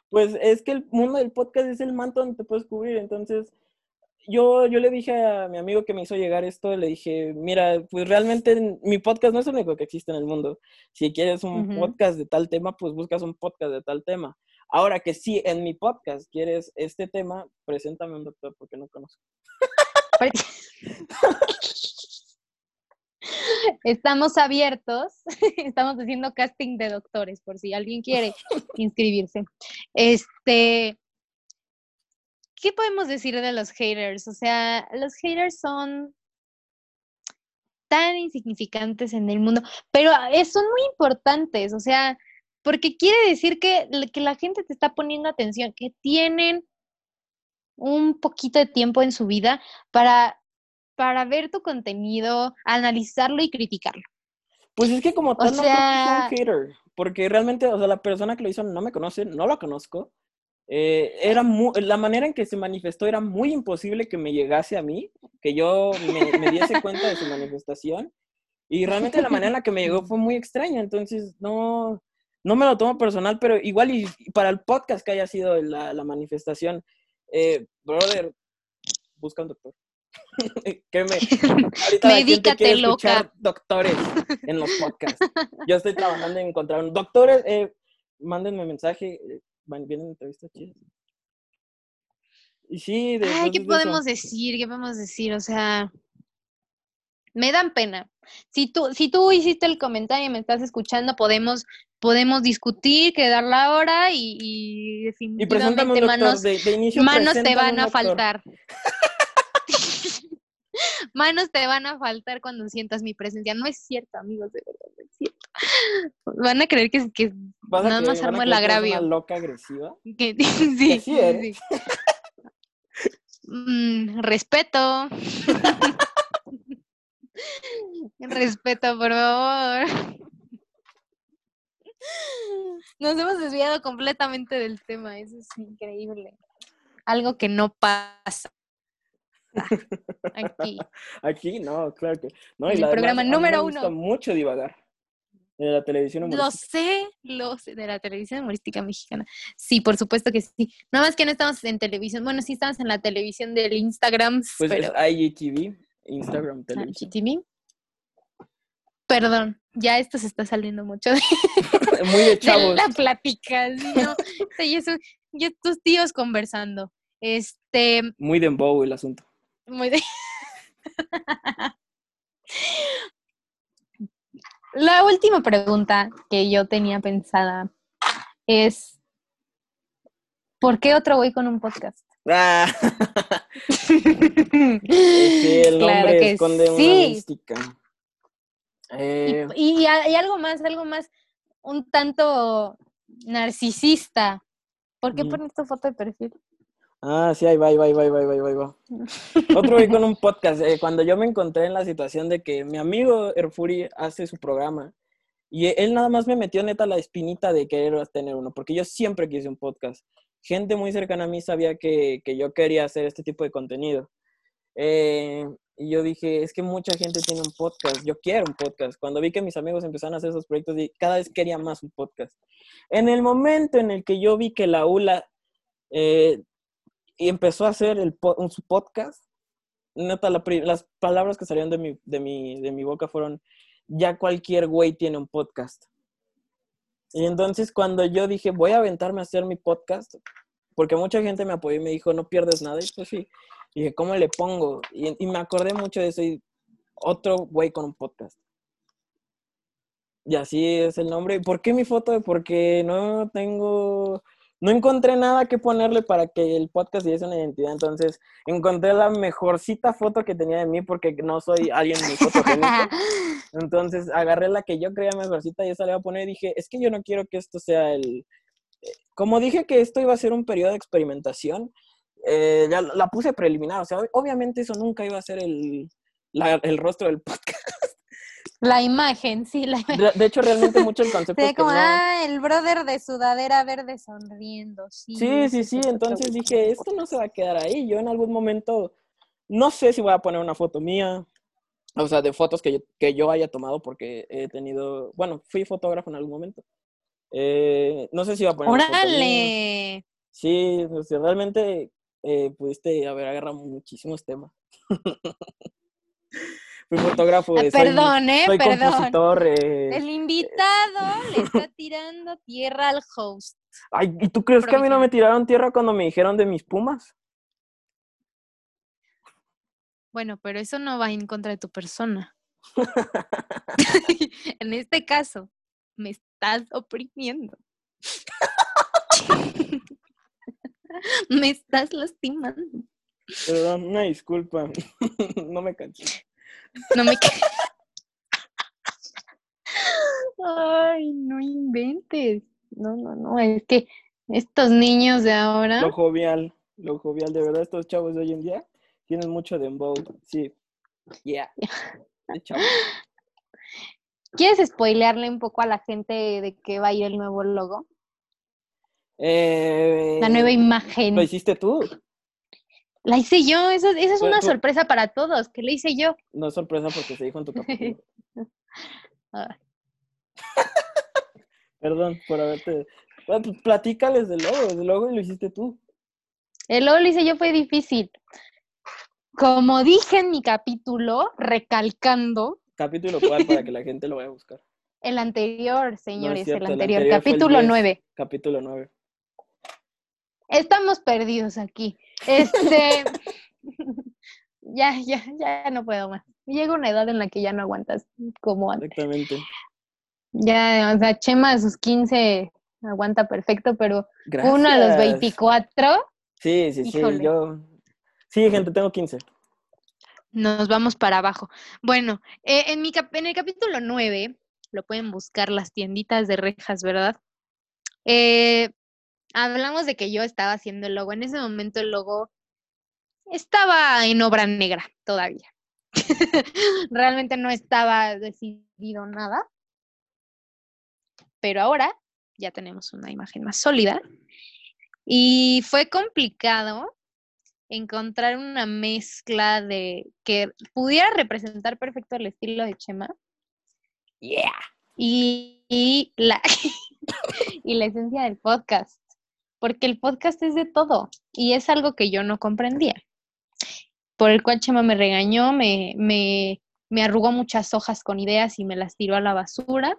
Pues es que el mundo del podcast es el manto donde te puedes cubrir, entonces yo, yo le dije a mi amigo que me hizo llegar esto, le dije, mira, pues realmente mi podcast no es el único que existe en el mundo. Si quieres un podcast de tal tema, pues buscas un podcast de tal tema. Ahora que sí, en mi podcast quieres este tema, preséntame un doctor porque no conozco. (laughs) Estamos abiertos, (laughs) estamos haciendo casting de doctores por si alguien quiere (laughs) inscribirse. Este, ¿qué podemos decir de los haters? O sea, los haters son tan insignificantes en el mundo, pero eh, son muy importantes, o sea, porque quiere decir que, que la gente te está poniendo atención, que tienen un poquito de tiempo en su vida para, para ver tu contenido, analizarlo y criticarlo. Pues es que como tal no es un hater, porque realmente, o sea, la persona que lo hizo no me conoce, no lo conozco, Eh, era la manera en que se manifestó era muy imposible que me llegase a mí, que yo me, me diese cuenta de su (laughs) manifestación. Y realmente la manera en la que me llegó fue muy extraña, entonces no, no me lo tomo personal, pero igual y, para el podcast que haya sido la, la manifestación, eh, brother, busca un doctor. (laughs) que me, ahorita Medícate, loca. doctores en los podcasts. Yo estoy trabajando en encontrar un doctores, eh, mándenme mensaje, eh, vienen entrevistas chidas. Y sí, de, Ay, ¿qué podemos decir? ¿Qué podemos decir? O sea, me dan pena. Si tú, si tú hiciste el comentario y me estás escuchando, podemos, podemos discutir, quedar la hora y, y definitivamente manos, manos te van a faltar. (laughs) (laughs) manos te van a faltar cuando sientas mi presencia. No es cierto, amigos, de verdad, no es cierto. (laughs) Van a creer que, que nada más armo el agravio. una loca agresiva? Que, sí, sí, sí. Mm, respeto. Respeto, por favor. Nos hemos desviado completamente del tema, eso es increíble. Algo que no pasa. Aquí. (laughs) Aquí no, claro que no. el programa número uno. Me gusta mucho divagar. De la televisión humorística. Lo sé, lo sé, de la televisión humorística mexicana. Sí, por supuesto que sí. Nada más que no estamos en televisión. Bueno, sí estamos en la televisión del Instagram. Pues pero... es IGTV, Instagram Televisión. IGTV. Perdón, ya esto se está saliendo mucho de, (laughs) Muy (laughs) de, chavos. la plática, ¿no? y, eso, y estos tíos conversando. Este. Muy de embobo el asunto. Muy de. La última pregunta que yo tenía pensada es: ¿por qué otro voy con un podcast? Ah. (laughs) sí, el nombre que esconde una mística. Eh, y, algo más, algo más, un tanto narcisista. ¿Por qué pones tu foto de perfil? Ah, sí, ahí va, ahí va, ahí va, ahí va, ahí va. (laughs) Otro vi con un podcast. Eh, cuando yo me encontré en la situación de que mi amigo Erfuri hace su programa y él nada más me metió neta la espinita de querer tener uno, porque yo siempre quise un podcast. Gente muy cercana a mí sabía que, que yo quería hacer este tipo de contenido. Eh, y yo dije, es que mucha gente tiene un podcast, yo quiero un podcast. Cuando vi que mis amigos empezaron a hacer esos proyectos, cada vez quería más un podcast. En el momento en el que yo vi que la ULA eh, empezó a hacer el, un, su podcast, neta, las palabras que salieron de mi, de, mi, de mi boca fueron, ya cualquier güey tiene un podcast. Y entonces cuando yo dije, voy a aventarme a hacer mi podcast, porque mucha gente me apoyó y me dijo, no pierdes nada, y pues sí, y dije, ¿cómo le pongo? Y, me acordé mucho de eso y otro güey con un podcast. Y así es el nombre. ¿Por qué mi foto? Porque no tengo, no encontré nada que ponerle para que el podcast diese una identidad. Entonces encontré la mejorcita foto que tenía de mí porque no soy alguien muy fotogénico. (laughs) Entonces agarré la que yo creía mejorcita y esa le iba a poner y dije, es que yo no quiero que esto sea el... Eh, como dije que esto iba a ser un periodo de experimentación, eh, ya la puse preliminar, o sea, obviamente eso nunca iba a ser el, el rostro del podcast. La imagen, sí, la De, hecho, realmente mucho el (laughs) concepto es como, ah, el brother de sudadera verde sonriendo, sí. Sí, sí, sí, entonces dije, esto no se va a quedar ahí, yo en algún momento, no sé si voy a poner una foto mía, o sea, de fotos que yo, que yo haya tomado porque he tenido, bueno, fui fotógrafo en algún momento. Eh, no sé si voy a poner... ¡Órale! Sí, o sea, realmente eh, pudiste haber agarrado muchísimos temas. (laughs) (laughs) Fui fotógrafo. Ah, perdón, ¿eh? perdón. Eh, el invitado le está tirando tierra al host. Ay, ¿y tú crees que a mí no me tiraron tierra cuando me dijeron de mis pumas? Bueno, pero eso no va en contra de tu persona. (laughs) (laughs) en este caso, me estás oprimiendo. me estás lastimando. Perdón, una disculpa. no me cansé. No me Ay, no inventes. No, no, no. Es que estos niños de ahora. Lo jovial, lo jovial. De verdad, estos chavos de hoy en día tienen mucho de embow. Sí. Yeah. (laughs) ¿Quieres spoilearle un poco a la gente de qué va a ir el nuevo logo? Eh, La nueva imagen. ¿Lo hiciste tú? La hice yo, esa es una tú- sorpresa para todos, que la hice yo. No es sorpresa porque se dijo en tu capítulo. (laughs) Ah, Perdón por haberte... Bueno, pues, platícales del logo, del logo y lo hiciste tú. El logo lo hice yo, fue difícil. Como dije en mi capítulo, recalcando Capítulo cuál para que la (laughs) gente lo vaya a buscar. el anterior, señores, cierto, el el anterior, fue el capítulo 10. 9. Capítulo 9. Estamos perdidos aquí. Este, (laughs) ya, ya, ya no puedo más. Llega una edad en la que ya no aguantas como antes. Exactamente. Ya, o sea, Chema a sus 15 aguanta perfecto, pero Gracias. uno a los 24 Sí, sí, sí. Yo. Sí, gente, tengo 15. nos vamos para abajo. Bueno, eh, en, mi cap- en el capítulo 9, lo pueden buscar las tienditas de rejas, ¿verdad? Eh, hablamos de que yo estaba haciendo el logo. En ese momento el logo estaba en obra negra todavía. (laughs) Realmente no estaba decidido nada. Pero ahora ya tenemos una imagen más sólida. Y fue complicado encontrar una mezcla de que pudiera representar perfecto el estilo de Chema. Yeah. Y, y la, (laughs) y la esencia del podcast. Porque el podcast es de todo. Y es algo que yo no comprendía. Por el cual Chema me regañó, me, me, me arrugó muchas hojas con ideas y me las tiró a la basura.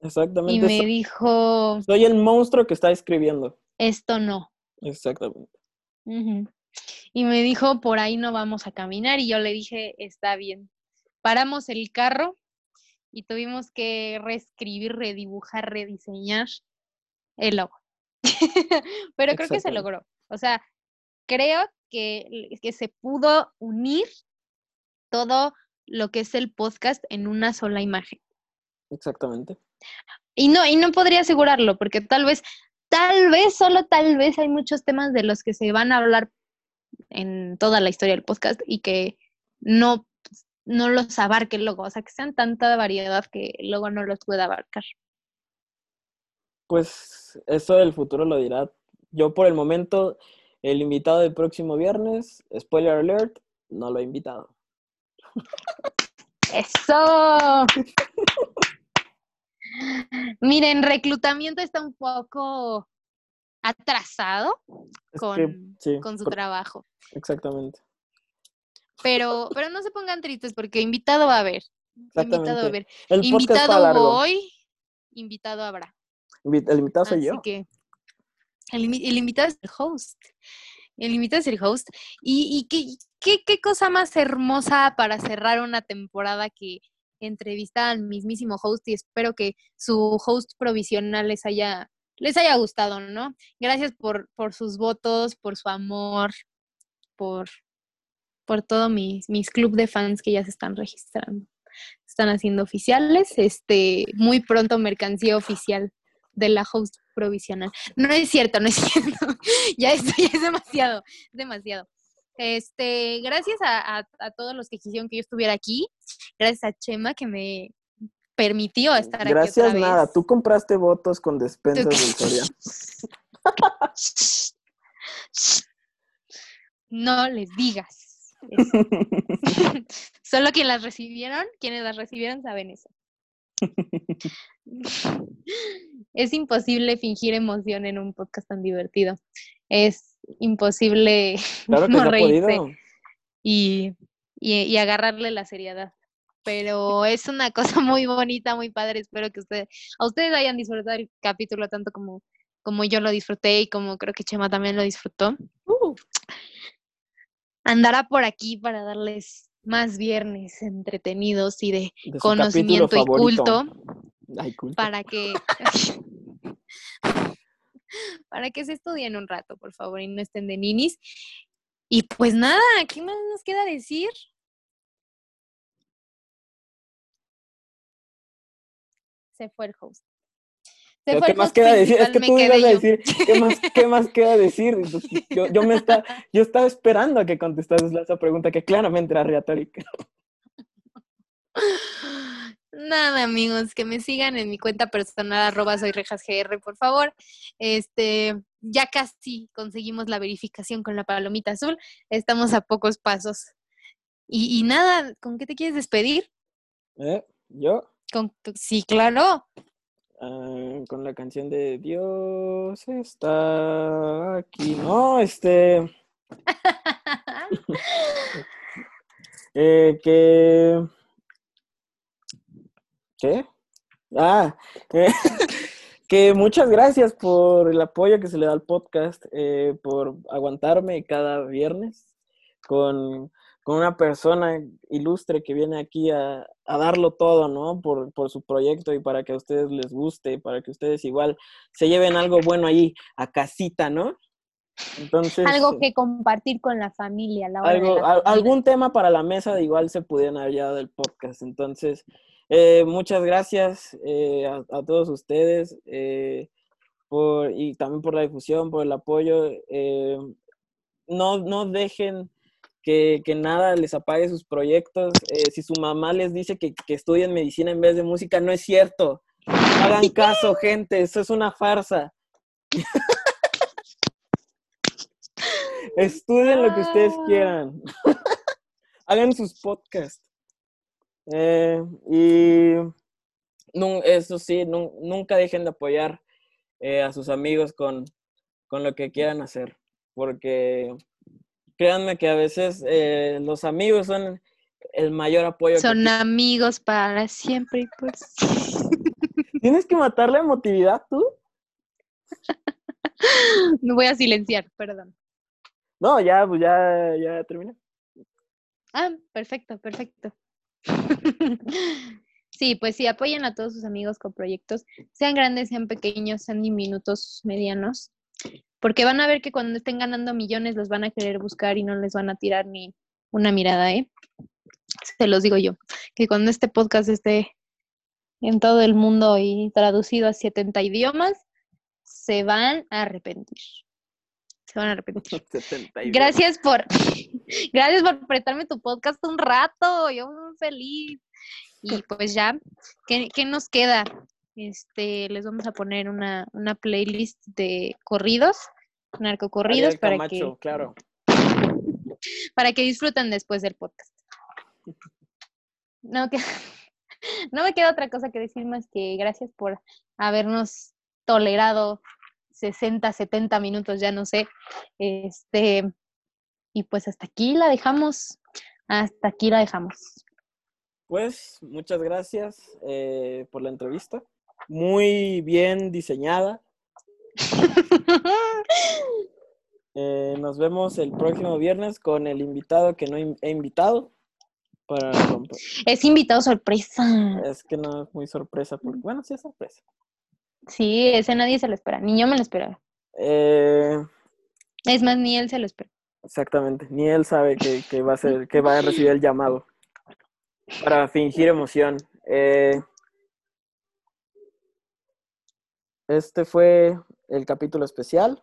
Exactamente. Y me So- dijo, Soy el monstruo que está escribiendo. esto no. Exactamente. Y me dijo, por ahí no vamos a caminar. Y yo le dije, está bien. Paramos el carro y tuvimos que reescribir, redibujar, rediseñar el logo. (laughs) Pero creo que se logró. O sea, creo que, que se pudo unir todo lo que es el podcast en una sola imagen. Exactamente. Y no, y no podría asegurarlo, porque tal vez, tal vez, solo tal vez hay muchos temas de los que se van a hablar en toda la historia del podcast y que no, no los abarque el logo, o sea, que sean tanta variedad que el logo no los pueda abarcar. Pues eso el futuro lo dirá. Yo por el momento, el invitado del próximo viernes, spoiler alert, no lo he invitado. ¡Eso! Miren, reclutamiento está un poco atrasado con, que, sí, con su por- trabajo. exactamente. Pero, pero no se pongan tristes porque invitado va a haber. Invitado a Exactamente. haber. El Invitado hoy, invitado habrá. El invitado soy Así yo. que el, invi- el invitado es el host. El invitado es el host. Y, y qué, qué, qué cosa más hermosa para cerrar una temporada que entrevistar al mismísimo host y espero que su host provisional les haya, les haya gustado, ¿no? Gracias por, por sus votos, por su amor, por, por todo mis, mis club de fans que ya se están registrando. Se Están haciendo oficiales. Este, muy pronto mercancía oficial de la host provisional. No es cierto, no es (laughs) cierto. ya esto ya es demasiado, demasiado. Este, gracias a, a- a todos los que quisieron que yo estuviera aquí. Gracias a Chema que me permitió estar aquí Gracias, otra vez. nada. Tú compraste votos con despensas del Soria. (laughs) No les digas. (laughs) Solo quienes las recibieron, quienes las recibieron saben eso. (laughs) Es imposible fingir emoción en un podcast tan divertido. Es imposible (laughs) Claro no reírse y- y agarrarle la seriedad. Pero es una cosa (laughs) muy bonita, muy padre. Espero que ustedes, a ustedes hayan disfrutado el capítulo tanto como, como yo lo disfruté y como creo que Chema también lo disfrutó. Uh, Andará por aquí para darles más viernes entretenidos y de conocimiento y culto Ay, culto. para que (laughs) para que se estudien un rato, por favor, y no estén de ninis. Y pues nada, ¿qué más nos queda decir? Se fue el host. ¿Qué más queda decir? Es que tú ibas a decir, ¿qué más, qué más queda decir? Entonces, yo, yo, me está, yo estaba esperando a que contestases esa pregunta que claramente era retórica. Nada, amigos, que me sigan en mi cuenta personal, arroba soy rejasgr, por favor. Este, ya casi conseguimos la verificación con la palomita azul. Estamos a pocos pasos. Y, y nada, ¿con qué te quieres despedir? ¿Eh? ¿Yo? Con, sí, claro. Ah, con la canción de Dios está aquí. No, este. (laughs) eh, que. ¿Qué? Ah, eh, (laughs) que muchas gracias por el apoyo que se le da al podcast, eh, por aguantarme cada viernes con, una persona ilustre que viene aquí a, darlo todo, ¿no? Por, por, su proyecto y para que a ustedes les guste, para que ustedes igual se lleven algo bueno ahí a casita, ¿no? Entonces, algo que compartir con la familia. La algo, algún tema para la mesa de igual se pudieran haber llevado del podcast. Entonces, eh, muchas gracias eh, a, todos ustedes eh, por, y también por la difusión, por el apoyo. no, no dejen que, que, nada les apague sus proyectos. si su mamá les dice que, que estudien medicina en vez de música, no es cierto. Hagan (laughs) caso, gente, eso es una farsa. Estudien lo que ustedes ah. quieran. (laughs) Hagan sus podcasts. Eh, y eso sí, nunca dejen de apoyar eh, a sus amigos con, lo que quieran hacer, porque créanme que a veces eh, los amigos son el mayor apoyo. Son amigos para siempre y pues. (laughs) ¿Tienes que matar la emotividad tú? (laughs) Me voy a silenciar, perdón. No, ya, pues ya, ya terminé. Ah, perfecto, perfecto. (laughs) Sí, pues sí, apoyen a todos sus amigos con proyectos, sean grandes, sean pequeños, sean diminutos, medianos, porque van a ver que cuando estén ganando millones los van a querer buscar y no les van a tirar ni una mirada, ¿eh? Se los digo yo, que cuando este podcast esté en todo el mundo y traducido a 70 idiomas, se van a arrepentir se van a arrepentir. (laughs) Gracias por, (laughs) gracias por prestarme tu podcast un rato, yo muy feliz. Y pues ya, ¿qué, nos queda? Este, les vamos a poner una, una playlist de corridos, narcocorridos, para que, claro. (laughs) para que disfruten después del podcast. No, que, (laughs) no me queda otra cosa que decir más que gracias por habernos tolerado 60, 70 minutos, ya no sé. Este, y pues hasta aquí la dejamos. Hasta aquí la dejamos. Pues muchas gracias eh, por la entrevista. Muy bien diseñada. (laughs) Eh, nos vemos el próximo viernes con el invitado que no he invitado. Para Es invitado sorpresa. Es que no es muy sorpresa, porque bueno, sí es sorpresa. Sí, ese nadie se lo espera, ni yo me lo esperaba. Eh, es más, ni él se lo espera. Exactamente, ni él sabe que, va a ser, que va a recibir el llamado para fingir emoción. Eh, este fue el capítulo especial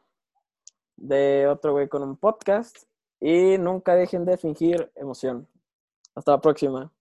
de Otro Güey con un podcast y nunca dejen de fingir emoción. Hasta la próxima.